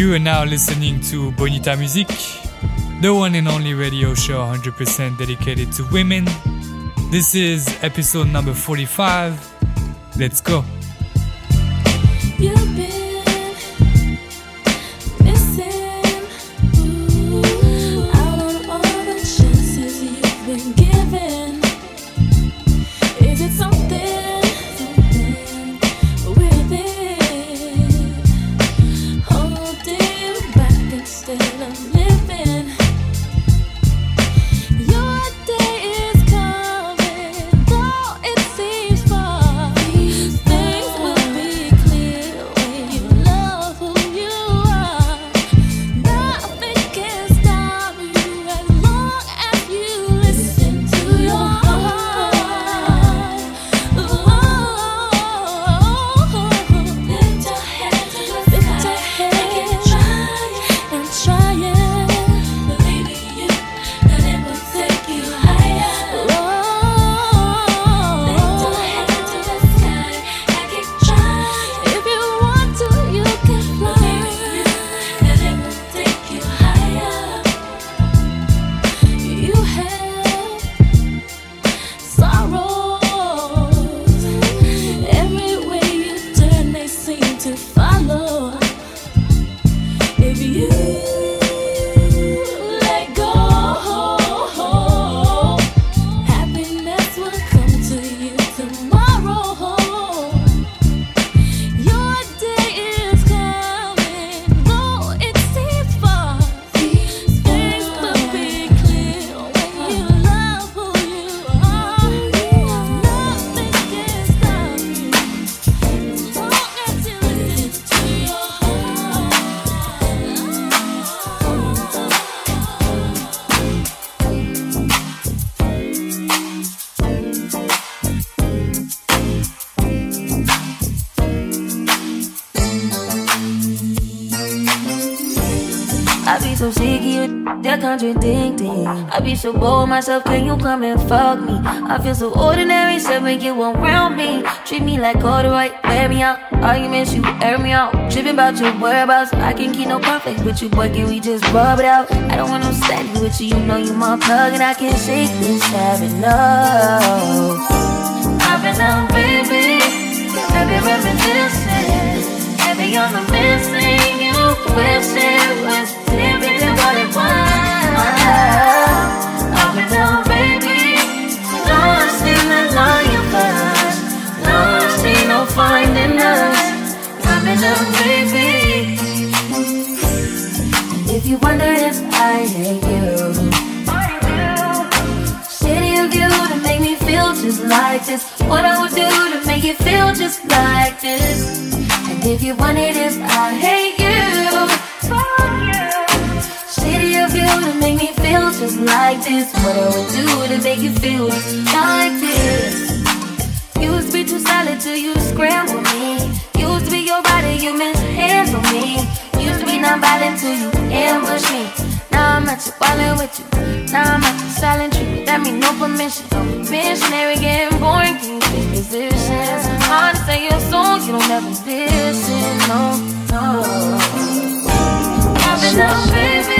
You are now listening to Bonita Music, the one and only radio show 100% dedicated to women. This is episode number 45. Let's go. Contradicting. I be so bold myself, can you come and fuck me? I feel so ordinary, so make you around me. Treat me like corduroy, wear me out. Arguments, you air me out. Tripping about your whereabouts. I can keep no conflict with you, boy, can we just rub it out? I don't want no steady with you, you know you my plug, and I can't shake this habit, no. I've been down, baby. Heavy reminiscing. Heavy the missing. You wish it If you wonder if I hate you, shitty of you to make me feel just like this. What I would do to make you feel just like this. And if you wondered if I hate you, of to make me feel just like this. What I would do to make you feel just like this. Used to be too solid till you scramble me. Used to be your body, you mishandle me. Used to be non-violent till you ambush me. Now I'm at you, wildin' with you. Now I'm at you, silent treatment. That mean no permission. Missionary getting boring, can you switch positions? Hard to say your song, you don't ever listen. No, no. I've been down, baby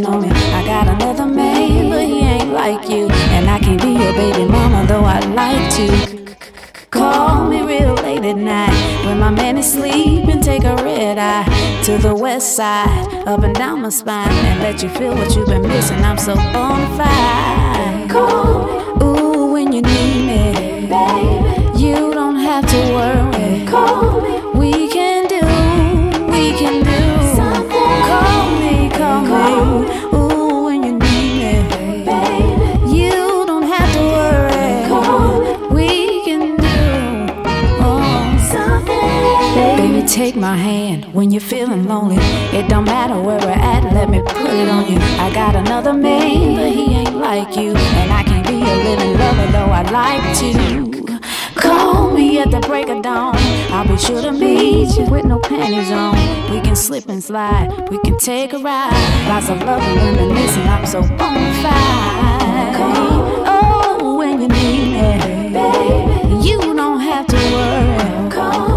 on me. I got another man, but he ain't like you. And I can't be your baby mama, though I'd like to. Call me real late at night when my man is sleeping. Take a red eye to the west side, up and down my spine, and let you feel what you've been missing. I'm so on fire. Call me, call, call me. Ooh, when you need me, baby. You don't have to worry. Call me. We can do oh. something, baby. take my hand when you're feeling lonely. It don't matter where we're at, let me put it on you. I got another man, but he ain't like you. And I can't be a living lover, though I'd like to. At the break of dawn. I'll be sure to meet you with no panties on. We can slip and slide, we can take a ride. Lots of love and reminiscing, I'm so bona fide. Oh, when you need me, baby, you don't have to worry. Call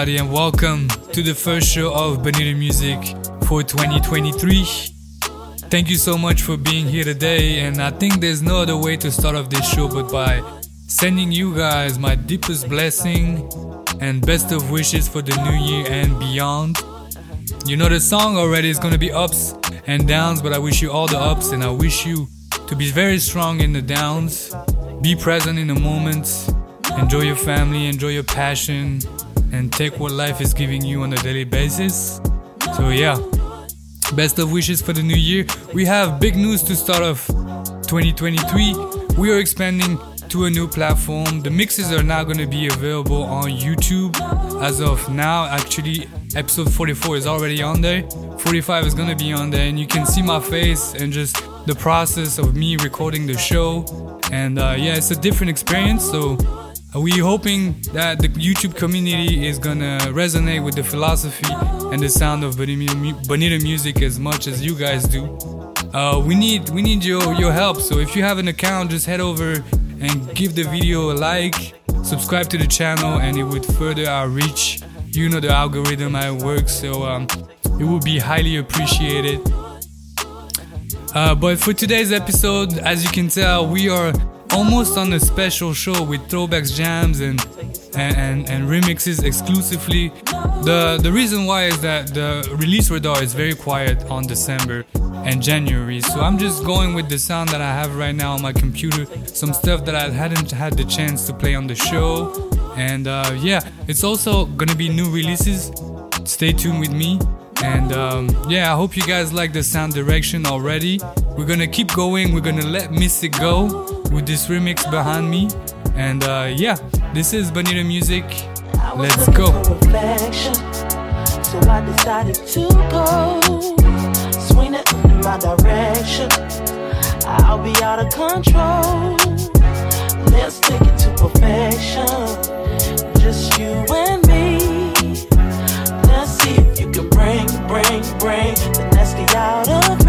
everybody, and welcome to the first show of Bonita Music for 2023. Thank you so much for being here today, and I think there's no other way to start off this show but by sending you guys my deepest blessing and best of wishes for the new year and beyond. You know the song already is gonna be ups and downs, but I wish you all the ups and I wish you to be very strong in the downs. Be present in the moments. Enjoy your family, enjoy your passion, and take what life is giving you on a daily basis. So yeah. Best of wishes for the new year. We have big news to start off 2023. We are expanding to a new platform. The mixes are now going to be available on YouTube as of now. Actually, episode 44 is already on there. 45 is going to be on there, and you can see my face and just the process of me recording the show. And uh, yeah, it's a different experience. So are we hoping that the YouTube community is gonna resonate with the philosophy and the sound of Bonita music as much as you guys do? Uh, we need we need your your help. So if you have an account, just head over and give the video a like, subscribe to the channel, and it would further our reach. You know the algorithm I work, so um, it would be highly appreciated. Uh, but for today's episode, as you can tell, we are almost on a special show with throwbacks, jams, and and, and, and remixes exclusively. The the reason why is that the release radar is very quiet on December and January, so I'm just going with the sound that I have right now on my computer. Some stuff that I hadn't had the chance to play on the show, and uh, yeah, it's also gonna be new releases. Stay tuned with me. And um, yeah, I hope you guys like the sound direction already. We're gonna keep going, we're gonna let Missy go with this remix behind me. And uh, yeah, this is Bonita Music. Let's go. So I decided to go. Swing it in my direction. I'll be out of control. Let's take it to perfection. Just you and brain. that's the outer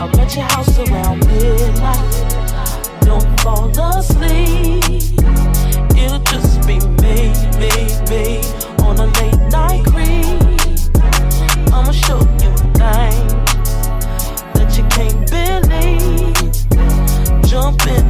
I'll bet your house around midnight. Don't fall asleep. It'll just be me, me, me on a late night creep. I'ma show you things that you can't believe. Jump in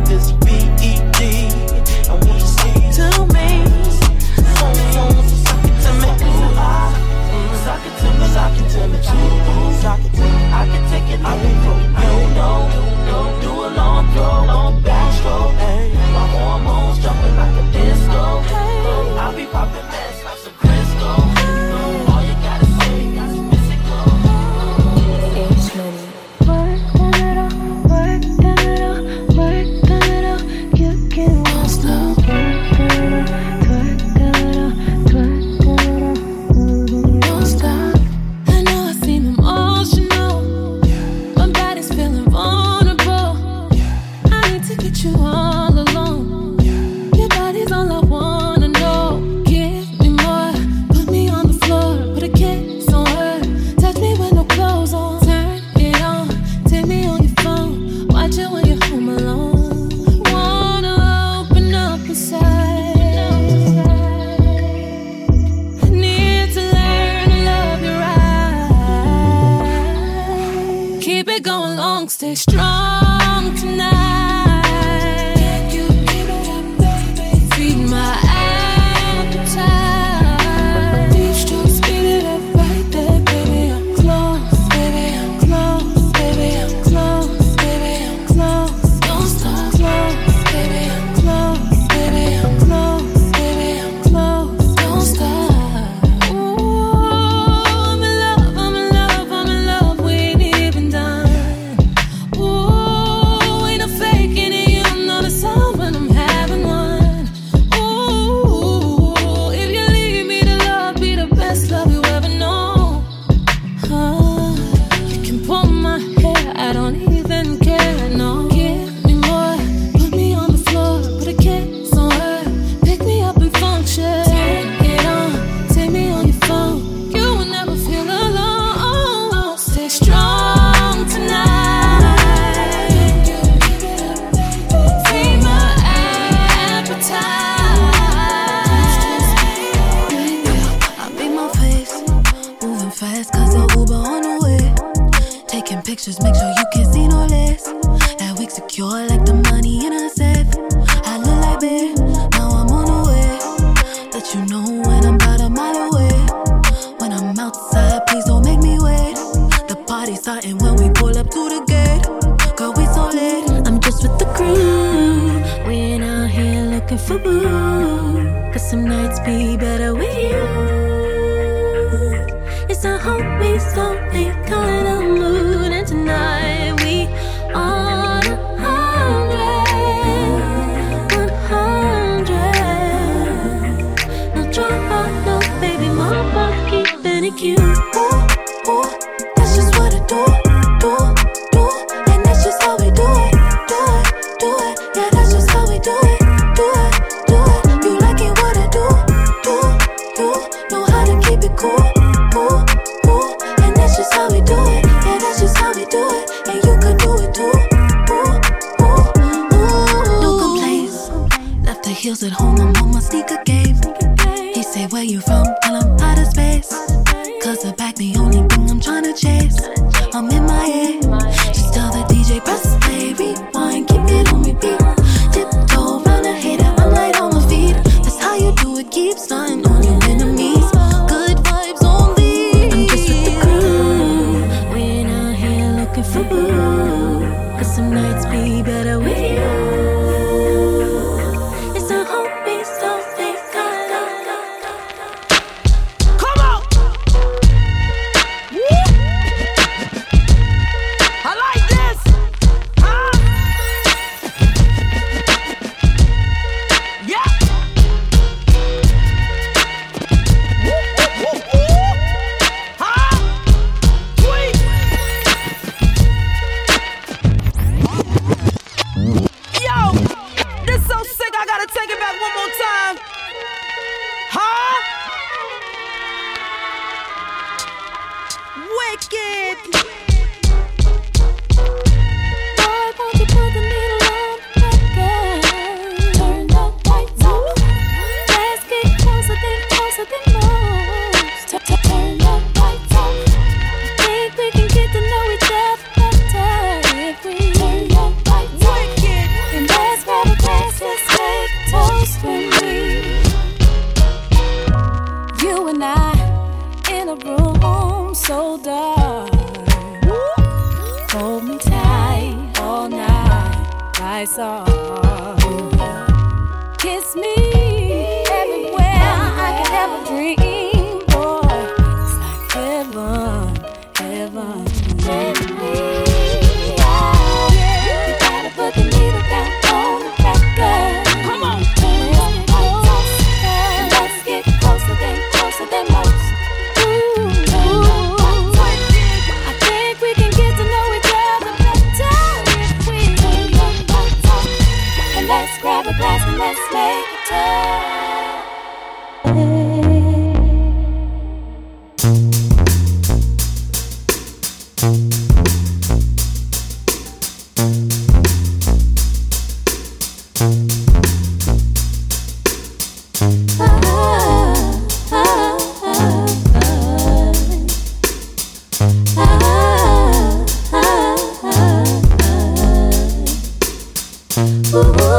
Ooh.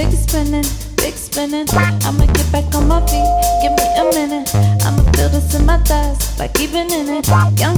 Big spinning, big spinning. I'ma get back on my feet. Give me a minute. I'ma feel this in my thighs, like even in it. Young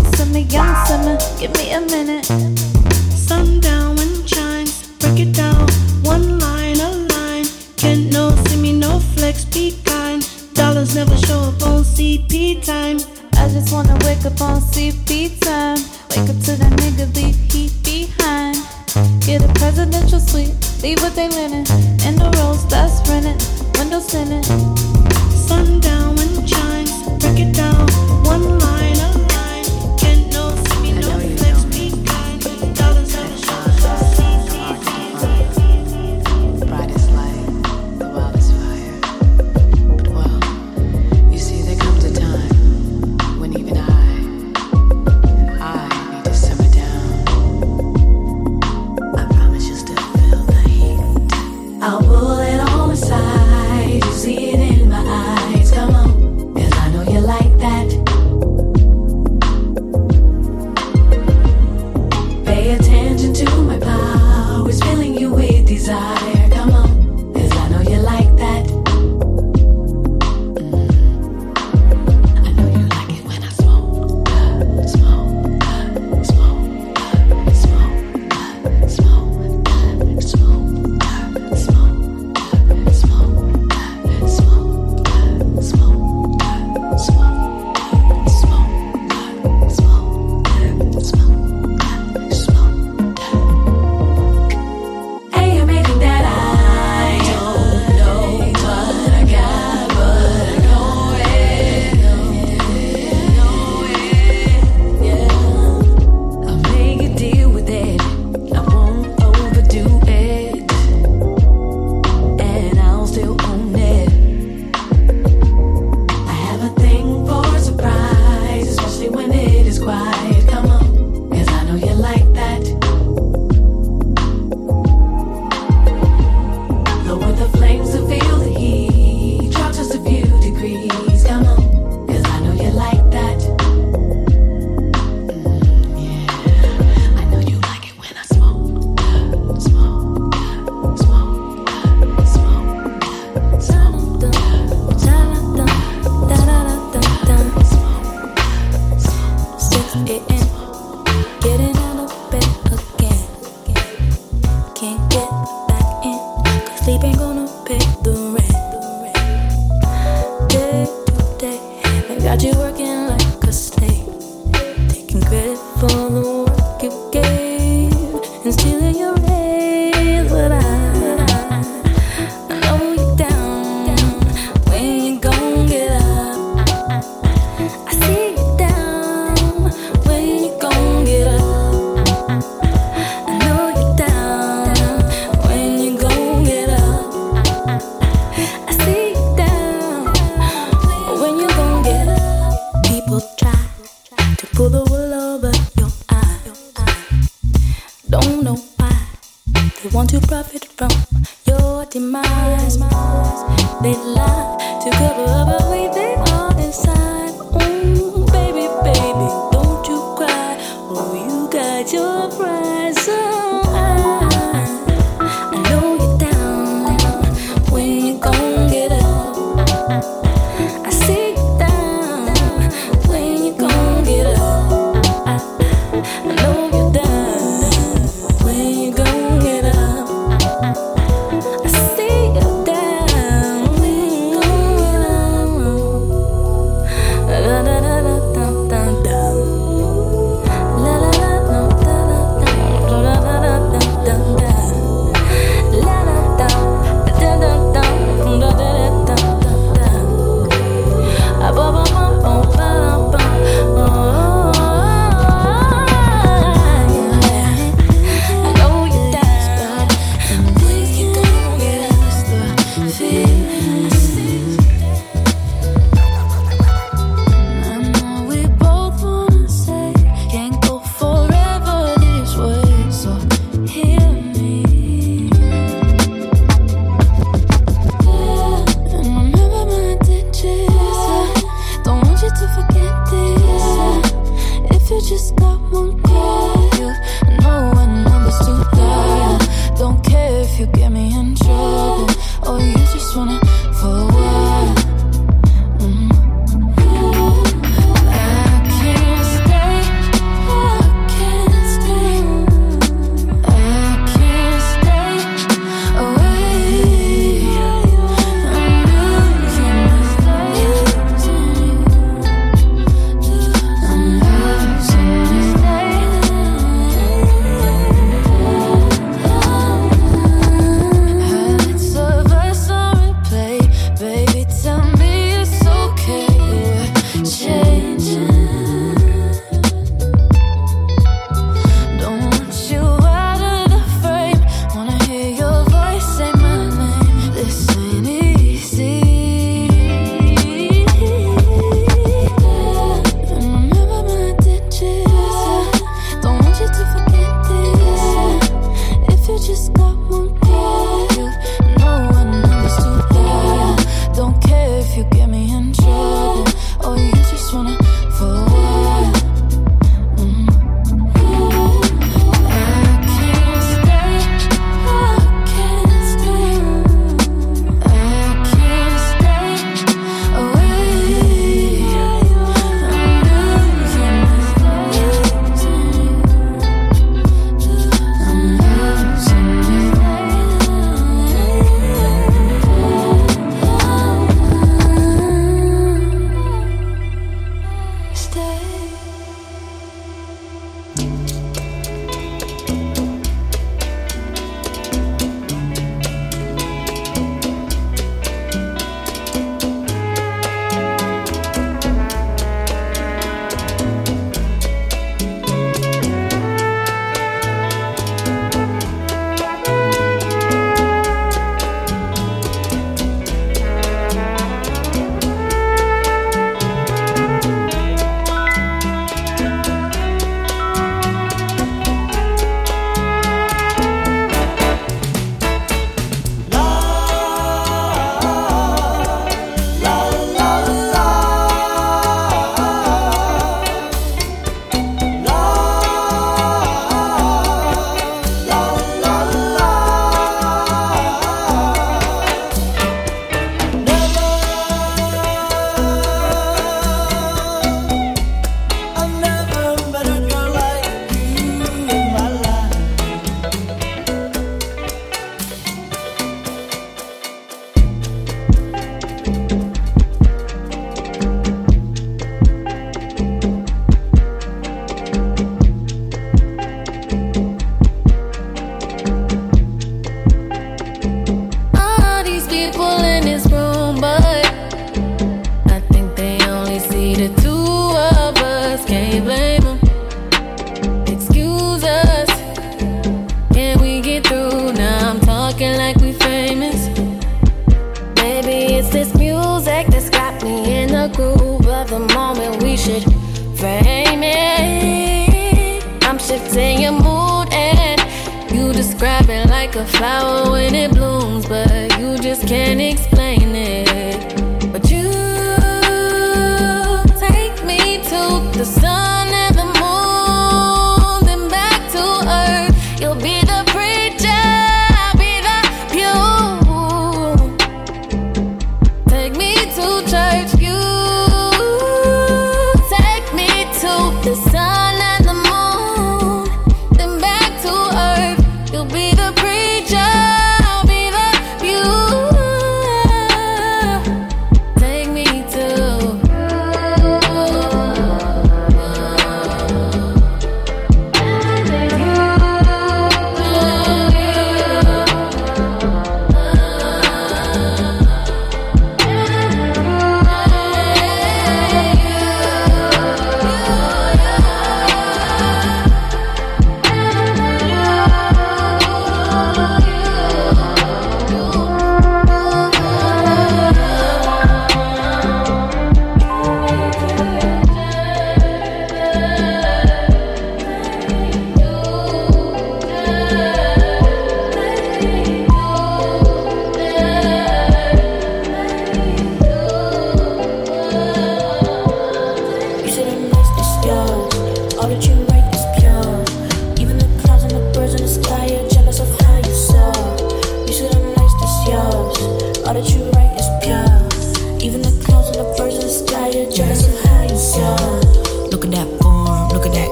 like a flower when it blooms, but you just can't explain.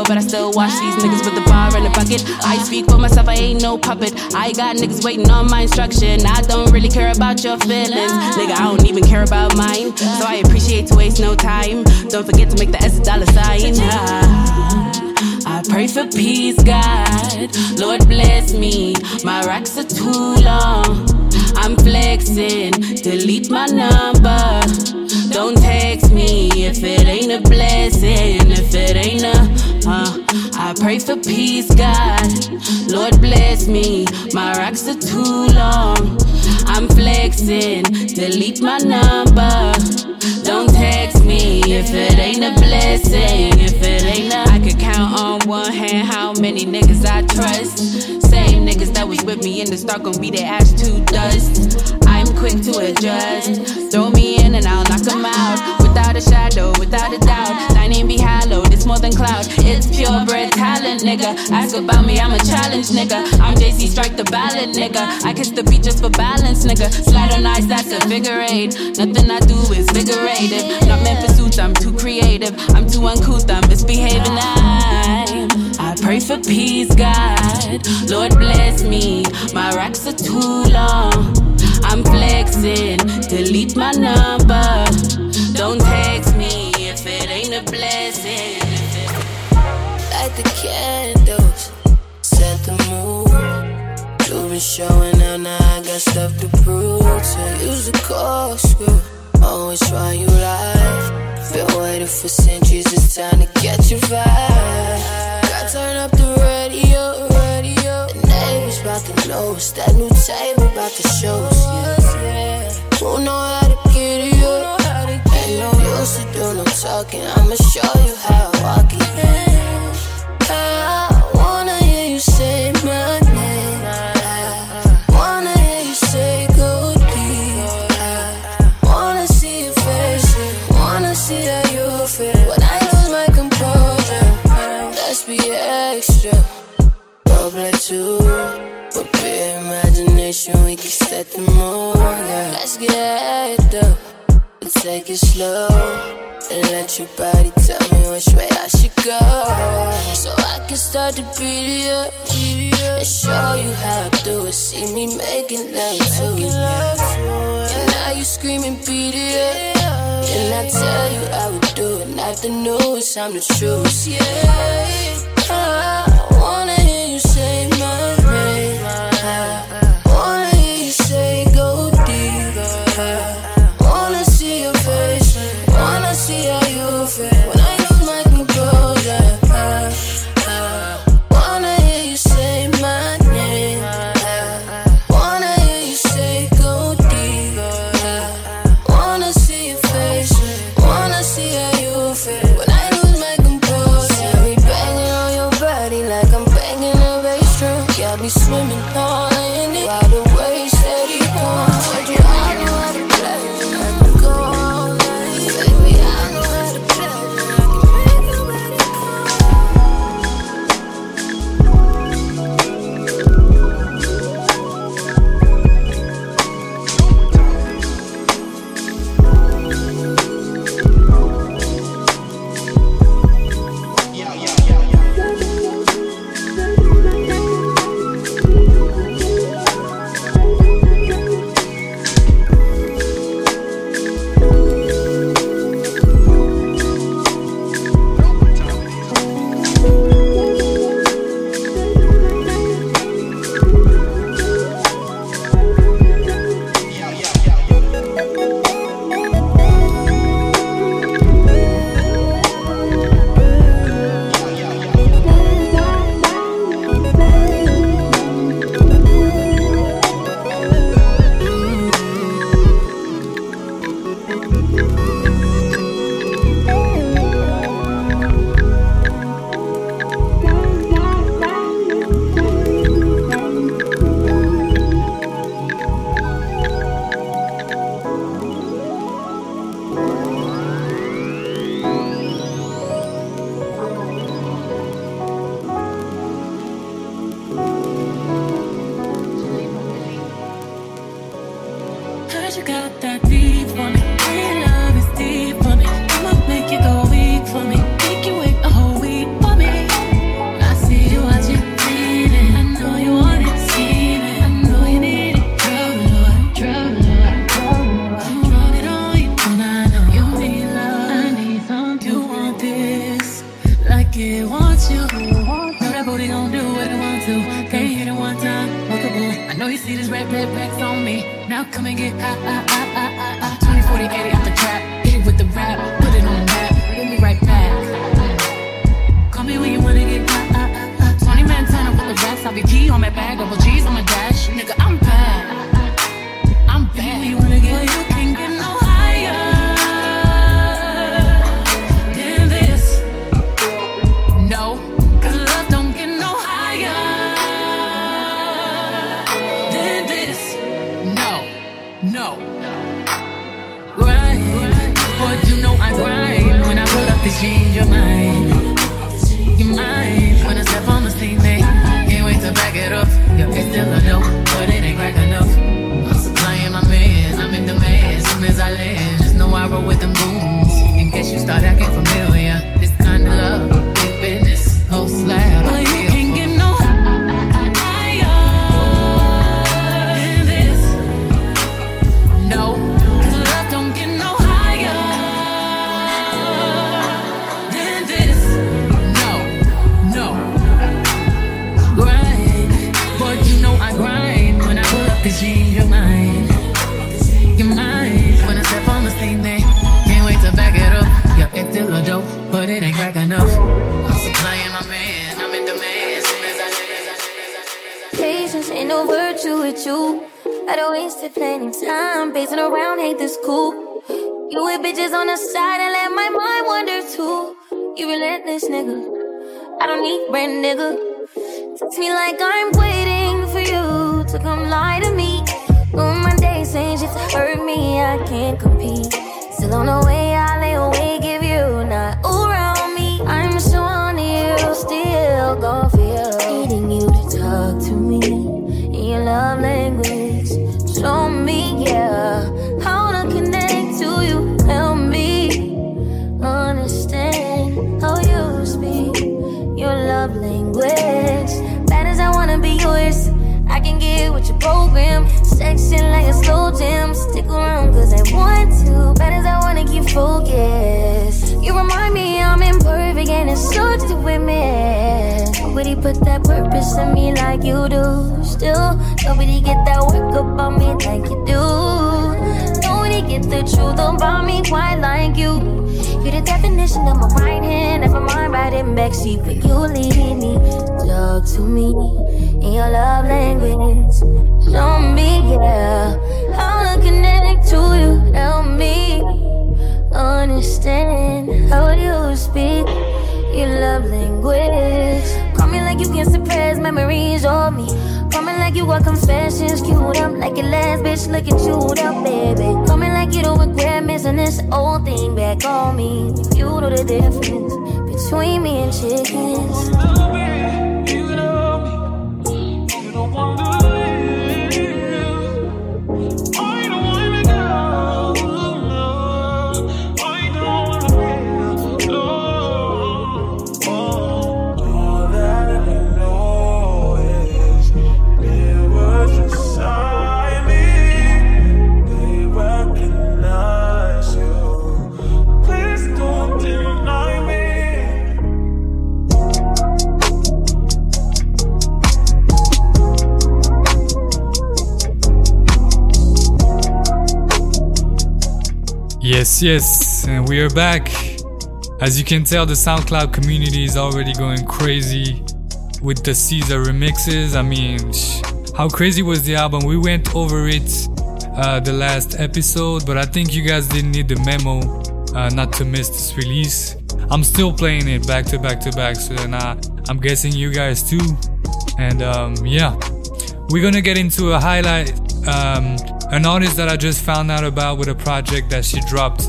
but I still watch these niggas with the bar and the bucket. I speak for myself, I ain't no puppet. I got niggas waiting on my instruction. I don't really care about your feelings, nigga. I don't even care about mine, so I appreciate to waste no time. Don't forget to make the S dollar sign. Pray for peace, God. Lord bless me. My racks are too long. I'm flexing. Delete my number. Don't text me if it ain't a blessing. If it ain't a, uh, I pray for peace, God. Lord bless me. My racks are too long. I'm flexing. Delete my number. Don't text me if it ain't a blessing. If it ain't a could count on one hand how many niggas I trust. Niggas that was with me in the start gon' be their ash to dust. I'm quick to adjust. Throw me in and I'll knock 'em out. Without a shadow, without a doubt. Thy name be hallowed, it's more than cloud. It's purebred talent, nigga. Ask about me, I'm a challenge, nigga. I'm Jay-Z, strike the ballad, nigga. I kiss the beat just for balance, nigga. Slide on ice, that's a figure eight. Nothing I do is figurative. Not meant for suits, I'm too creative. I'm too uncouth, I'm misbehaving. I pray for peace, God. Lord bless me. My racks are too long. I'm flexing. Delete my number. Don't text me if it ain't a blessing. Light the candles, set the mood. You been showing out, now I got stuff to prove. To use the corkscrew, always try you life. Been waiting for centuries, it's time to catch your vibe. Got turn up the radio, radio. The neighbors about to know it's that new table about to show us. Yeah. Who know how to get it up? Ain't no use to do no talking. I'ma show you how I walk it. I Love. With pure imagination, we can set the mood. Yeah. Let's get up. Let's take it slow. And let your body tell me which way I should go. So I can start to beat it up. And show you how I do it. See me making love to you. And now you screaming, beat it up. And I tell you I would do it. Not the news, I'm the truth. Yeah. I with you. I don't waste it plenty time pacing around, hate this cool. You with bitches on the side and let my mind wander too. You relentless nigga. I don't need brand nigga. Text me like I'm waiting for you to come lie to me. On my days saying shit to hurt me, I can't compete. Still on the way, I lay awake if you not around me. I'm on you, still gon' love language. Show me, yeah, how to connect to you. Help me understand how you speak your love language. Bad as I wanna be yours, I can get with your program. Section like a slow jam. Stick around cause I want to. Bad as I wanna keep focused. You remind me I'm imperfect and it's so to with me. Nobody put that purpose in me like you do. Still, nobody get that work up on me like you do. Nobody get the truth about me quite like you. You're the definition of my right hand, never mind riding backseat, but you lead me. Talk to me in your love language. Show me, yeah, how to connect to you. Help me understand how you speak your love language. Call me like you can suppress memories of me. Call me like you got confessions queued up like your last bitch looking chewed up, baby. Call me like you don't regret missing this old thing back on me. You know the difference between me and chickens. Yes, yes, and we are back. As you can tell, the SoundCloud community is already going crazy with the Caesar remixes. I mean, how crazy was the album? We went over it uh, the last episode, but I think you guys didn't need the memo uh, not to miss this release. I'm still playing it back to back to back, so then I, I'm guessing you guys too. And um, yeah, we're gonna get into a highlight. Um, an artist that I just found out about with a project that she dropped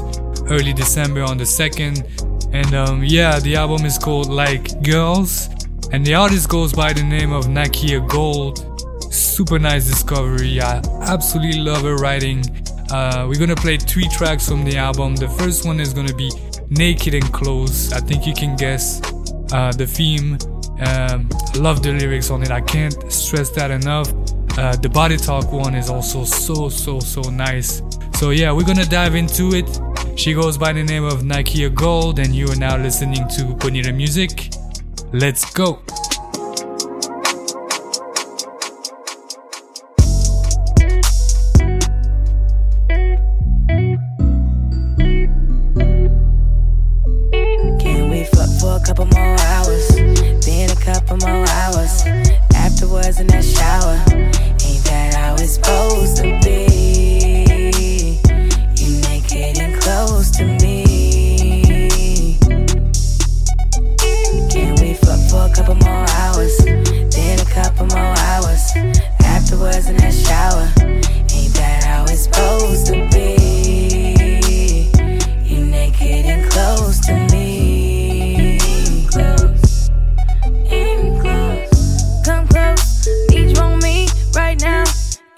early December on the 2nd. And um, yeah, the album is called Like Girls. And the artist goes by the name of Nakia Gold. Super nice discovery. I absolutely love her writing. Uh, we're gonna play three tracks from the album. The first one is gonna be Naked and Close. I think you can guess uh, the theme. Um, love the lyrics on it. I can't stress that enough. Uh, the body talk one is also so so so nice. So yeah, we're gonna dive into it. She goes by the name of Nikea Gold, and you are now listening to Bonita Music. Let's go.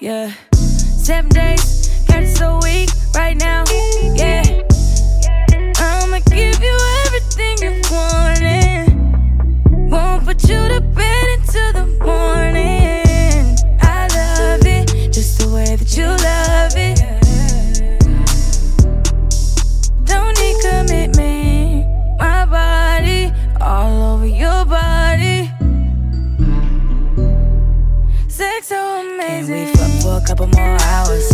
yeah. Seven days, got it so weak right now, yeah. I'ma give you everything you wanted. Won't put you to bed until the morning. Couple more hours,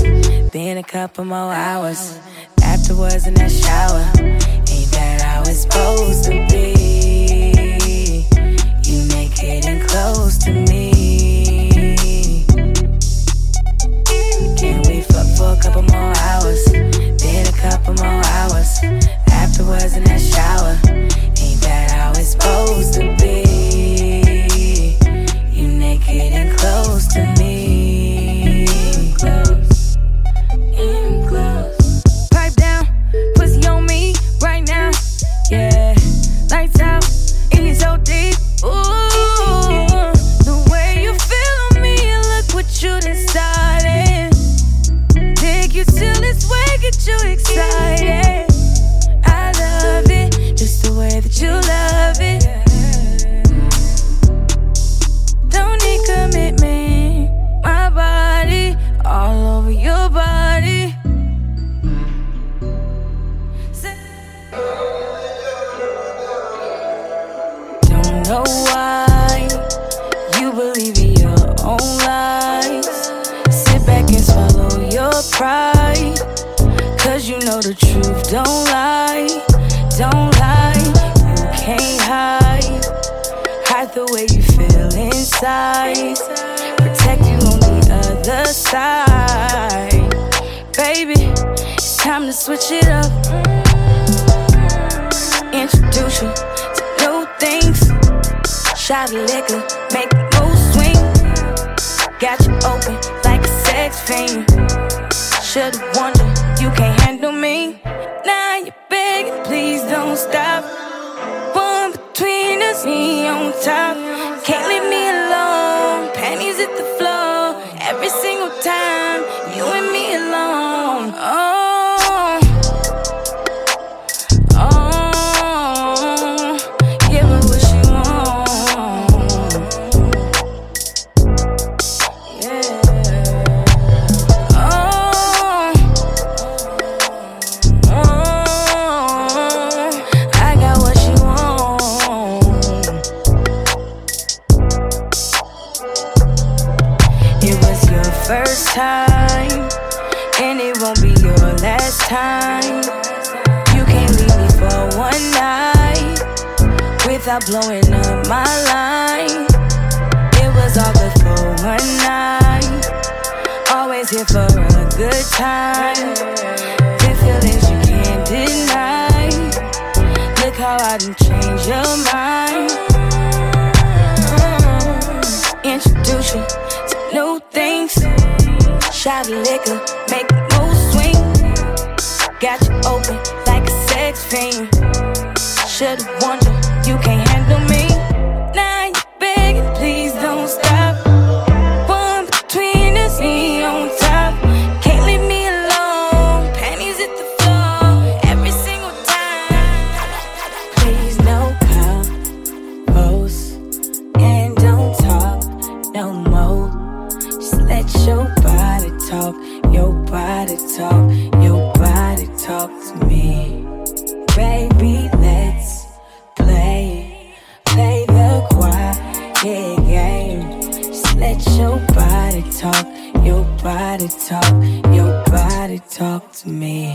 then a couple more hours. Afterwards in that shower, ain't that how it's supposed to be? You naked and close to me. Can we fuck for a couple more hours, then a couple more hours? Afterwards in that shower, ain't that how it's supposed to be? Side. Baby, it's time to switch it up. Introduce you to new things. Shot of liquor, make the move swing. Got you open like a sex fiend. Should've wondered you can't handle me. Now you're begging, please don't stop. One between us, me on top. Can't leave me without blowing up my line. It was all good for one night. Always here for a good time. The feelings you can't deny. Look how I done changed your mind. Uh-huh. Introduce you to new things. Shot of liquor, make the move swing. Got you open like a sex fiend. Should've wondered you can't talk, your body talk, your body talk to me.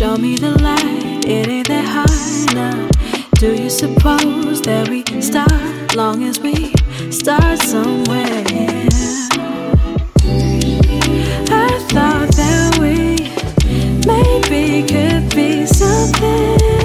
Show me the light, it ain't that hard now. Do you suppose that we can start long as we start somewhere? I thought that we maybe could be something.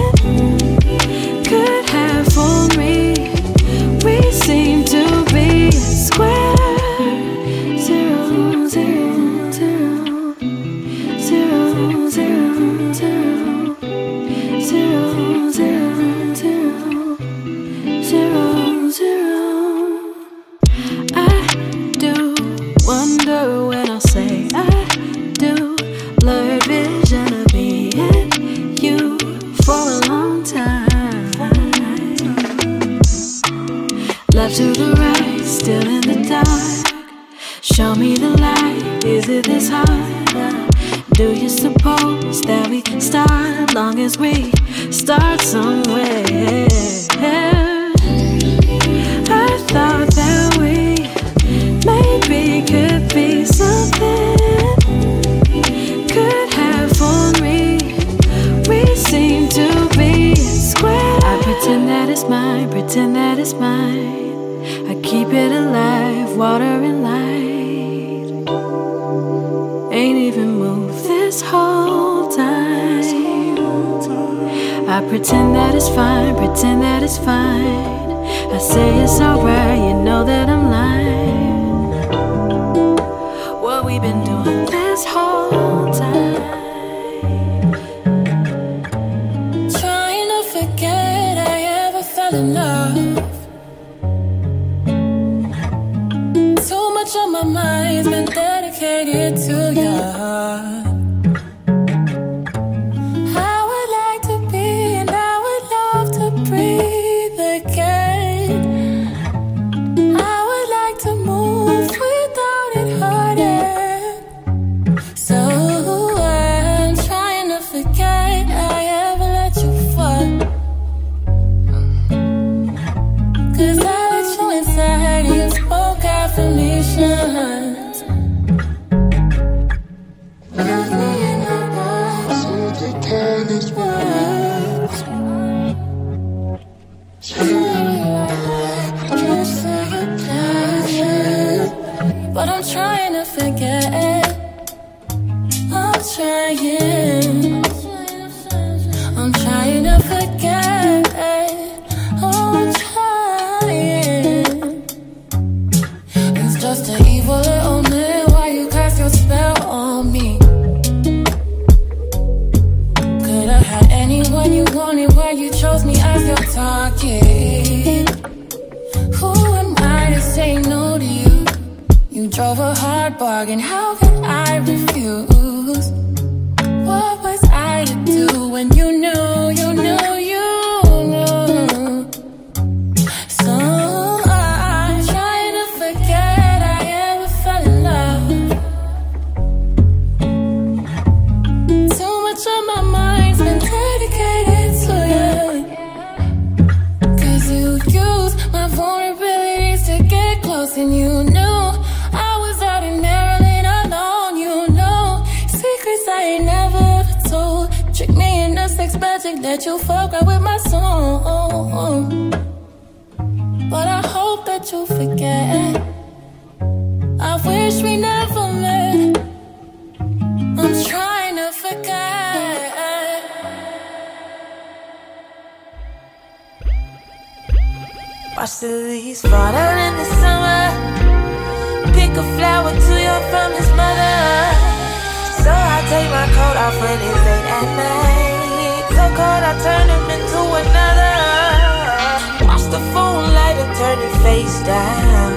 down.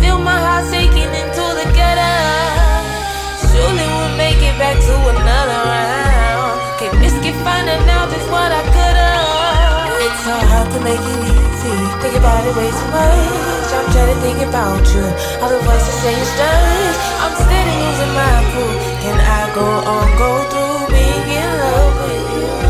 Feel my heart sinking into the gutter. Surely we'll make it back to another round. Can't risk it finding out just what I could've. It's so hard to make it easy. Think about it way too much. I'm trying to think about you. All the voices saying stuff. I'm steady losing my cool. Can I go on, go through being in love with you?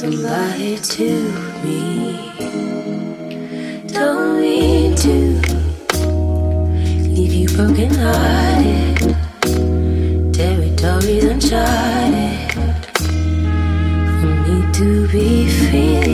somebody to me. Don't mean to leave you broken hearted. Territories uncharted. For me to be free.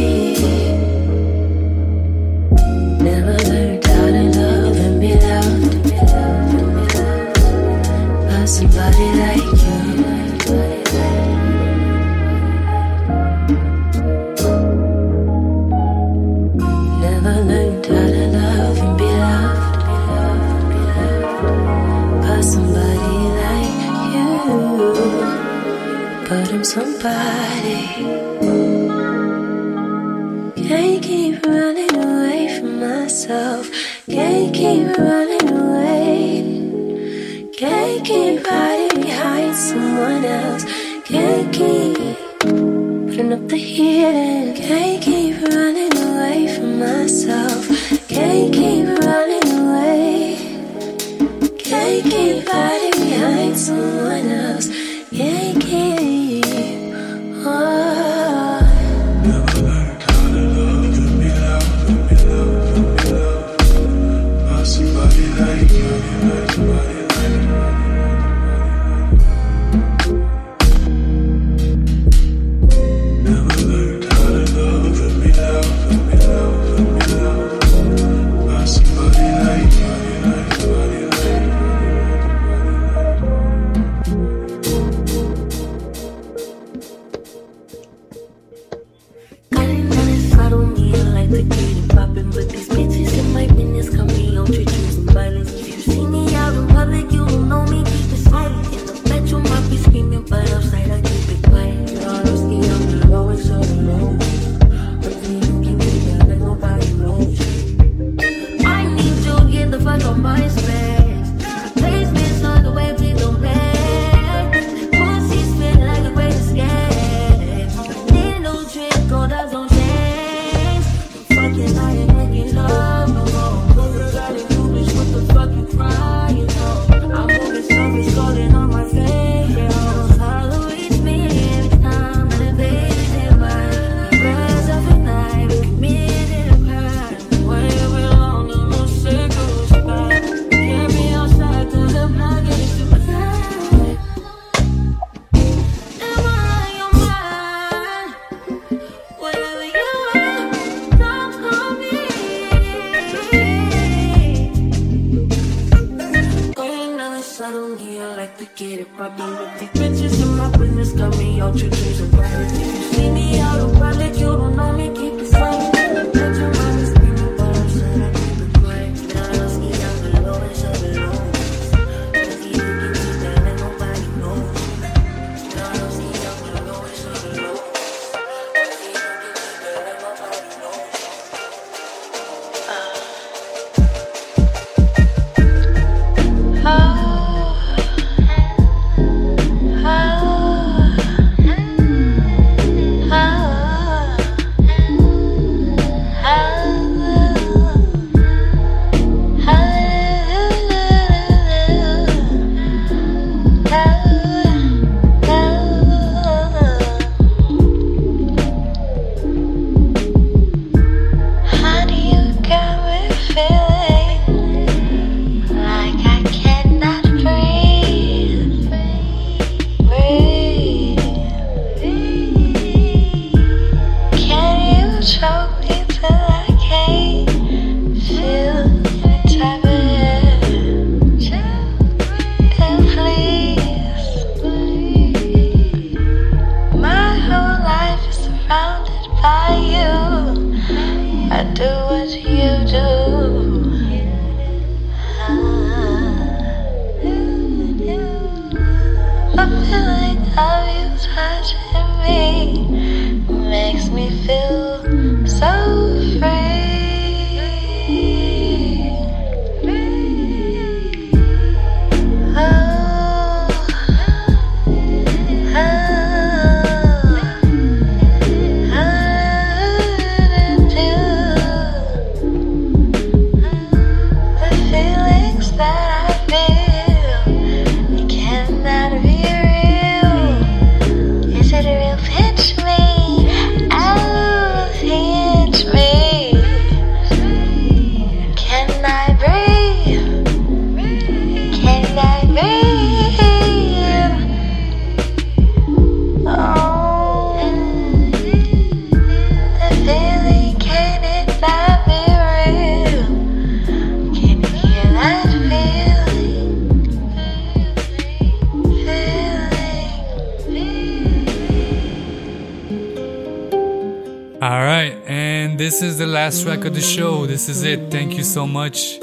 Last track of the show. This is it. Thank you so much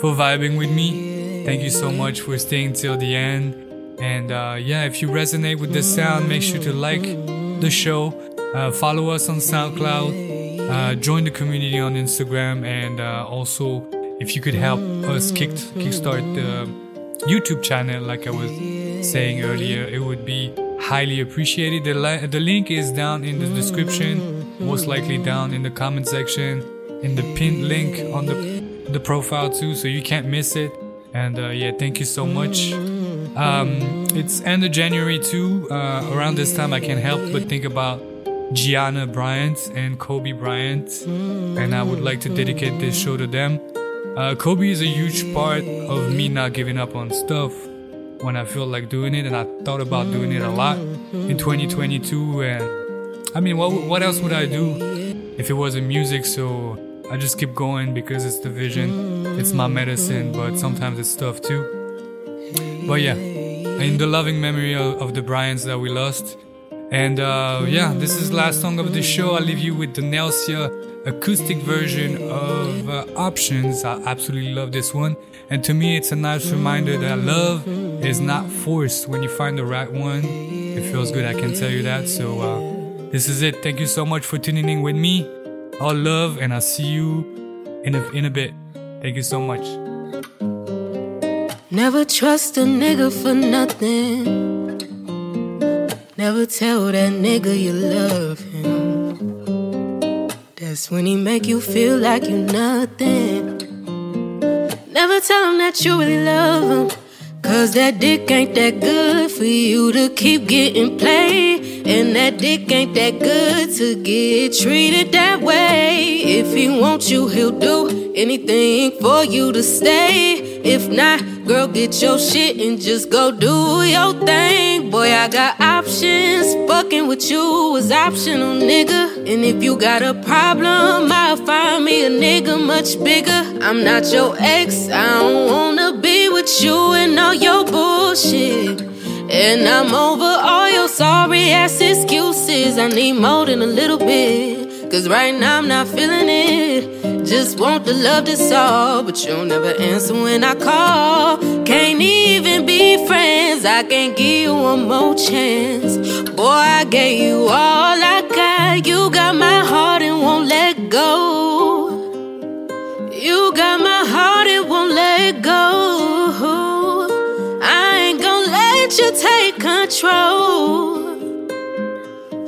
for vibing with me. Thank you so much for staying till the end. And uh, yeah, if you resonate with the sound, make sure to like the show, uh, follow us on SoundCloud, uh, join the community on Instagram, and uh, also if you could help us kick kickstart the YouTube channel, like I was saying earlier, it would be highly appreciated. The, li- the link is down in the description, most likely down in the comment section, in the pinned link on the the profile too, so you can't miss it. And uh, yeah, thank you so much. Um, it's end of January too. Uh, around this time, I can't help but think about Gianna Bryant and Kobe Bryant, and I would like to dedicate this show to them. Uh, Kobe is a huge part of me not giving up on stuff when I feel like doing it, and I thought about doing it a lot in 2022. And I mean, what what else would I do if it wasn't music? So I just keep going because it's the vision, it's my medicine, but sometimes it's tough too. But yeah, in the loving memory of, of the Bryants that we lost. And uh, yeah, this is last song of the show. I leave you with the Nelsia acoustic version of uh, Options. I absolutely love this one. And to me, it's a nice reminder that love is not forced. When you find the right one, it feels good, I can tell you that. So uh, this is it. Thank you so much for tuning in with me. All love, and I'll see you in a, in a bit. Thank you so much. Never trust a nigga for nothing. Never tell that nigga you love him. That's when he make you feel like you nothing. Never tell him that you really love him. Cause that dick ain't that good for you to keep getting played. And that dick ain't that good to get treated that way. If he wants you, he'll do anything for you to stay. If not, girl, get your shit and just go do your thing. Boy, I got options. Fucking with you is optional, nigga. And if you got a problem, I'll find me a nigga much bigger. I'm not your ex, I don't wanna be with you and all your bullshit. And I'm over all your sorry ass excuses. I need more than a little bit. Cause right now I'm not feeling it. Just want the love that's all. But you'll never answer when I call. Can't even be friends. I can't give you one more chance. Boy, I gave you all I got. You got my heart and won't let go. You got my heart and won't let go. Let you take control.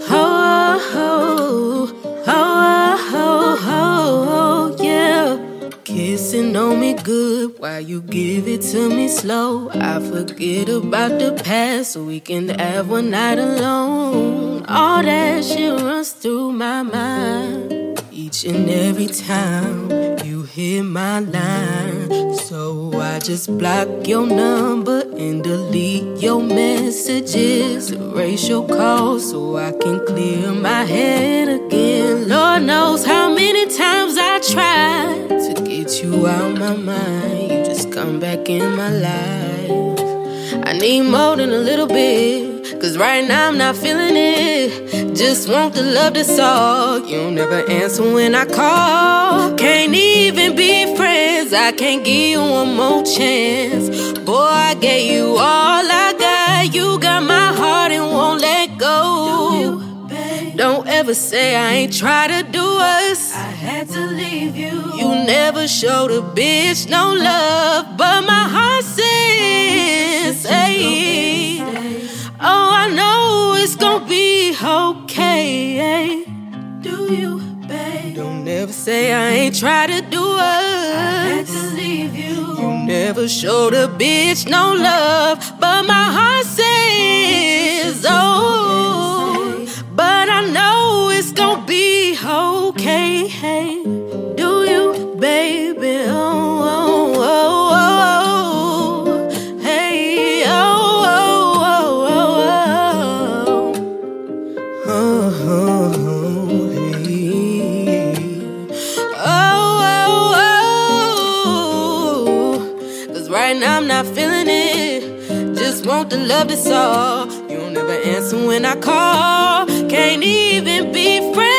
Oh, oh, oh, oh, oh, oh, yeah. Kissing on me good while you give it to me slow. I forget about the past so we can have one night alone. All that shit runs through my mind each and every time you hear my line. So I just block your number and delete your messages. Erase your calls so I can clear my head again. Lord knows how many times I tried to get you out of my mind. You just come back in my life. I need more than a little bit. Cause right now I'm not feeling it. Just want the love that's all. You never answer when I call. Can't even be friends. I can't give you one more chance. Boy, I gave you all I got. You got my heart and won't let go. Don't ever say I ain't try to do us. I had to leave you. You never showed a bitch no love, but my heart says, hey. Oh, I know it's gonna be okay. Do you, babe? Don't ever say I ain't try to do us. I had to leave you. You never showed a bitch no love, but my heart says, oh. But I know it's gonna be okay. Hey, do you, baby? Oh, oh, the love that's all. You never answer when I call. Can't even be friends.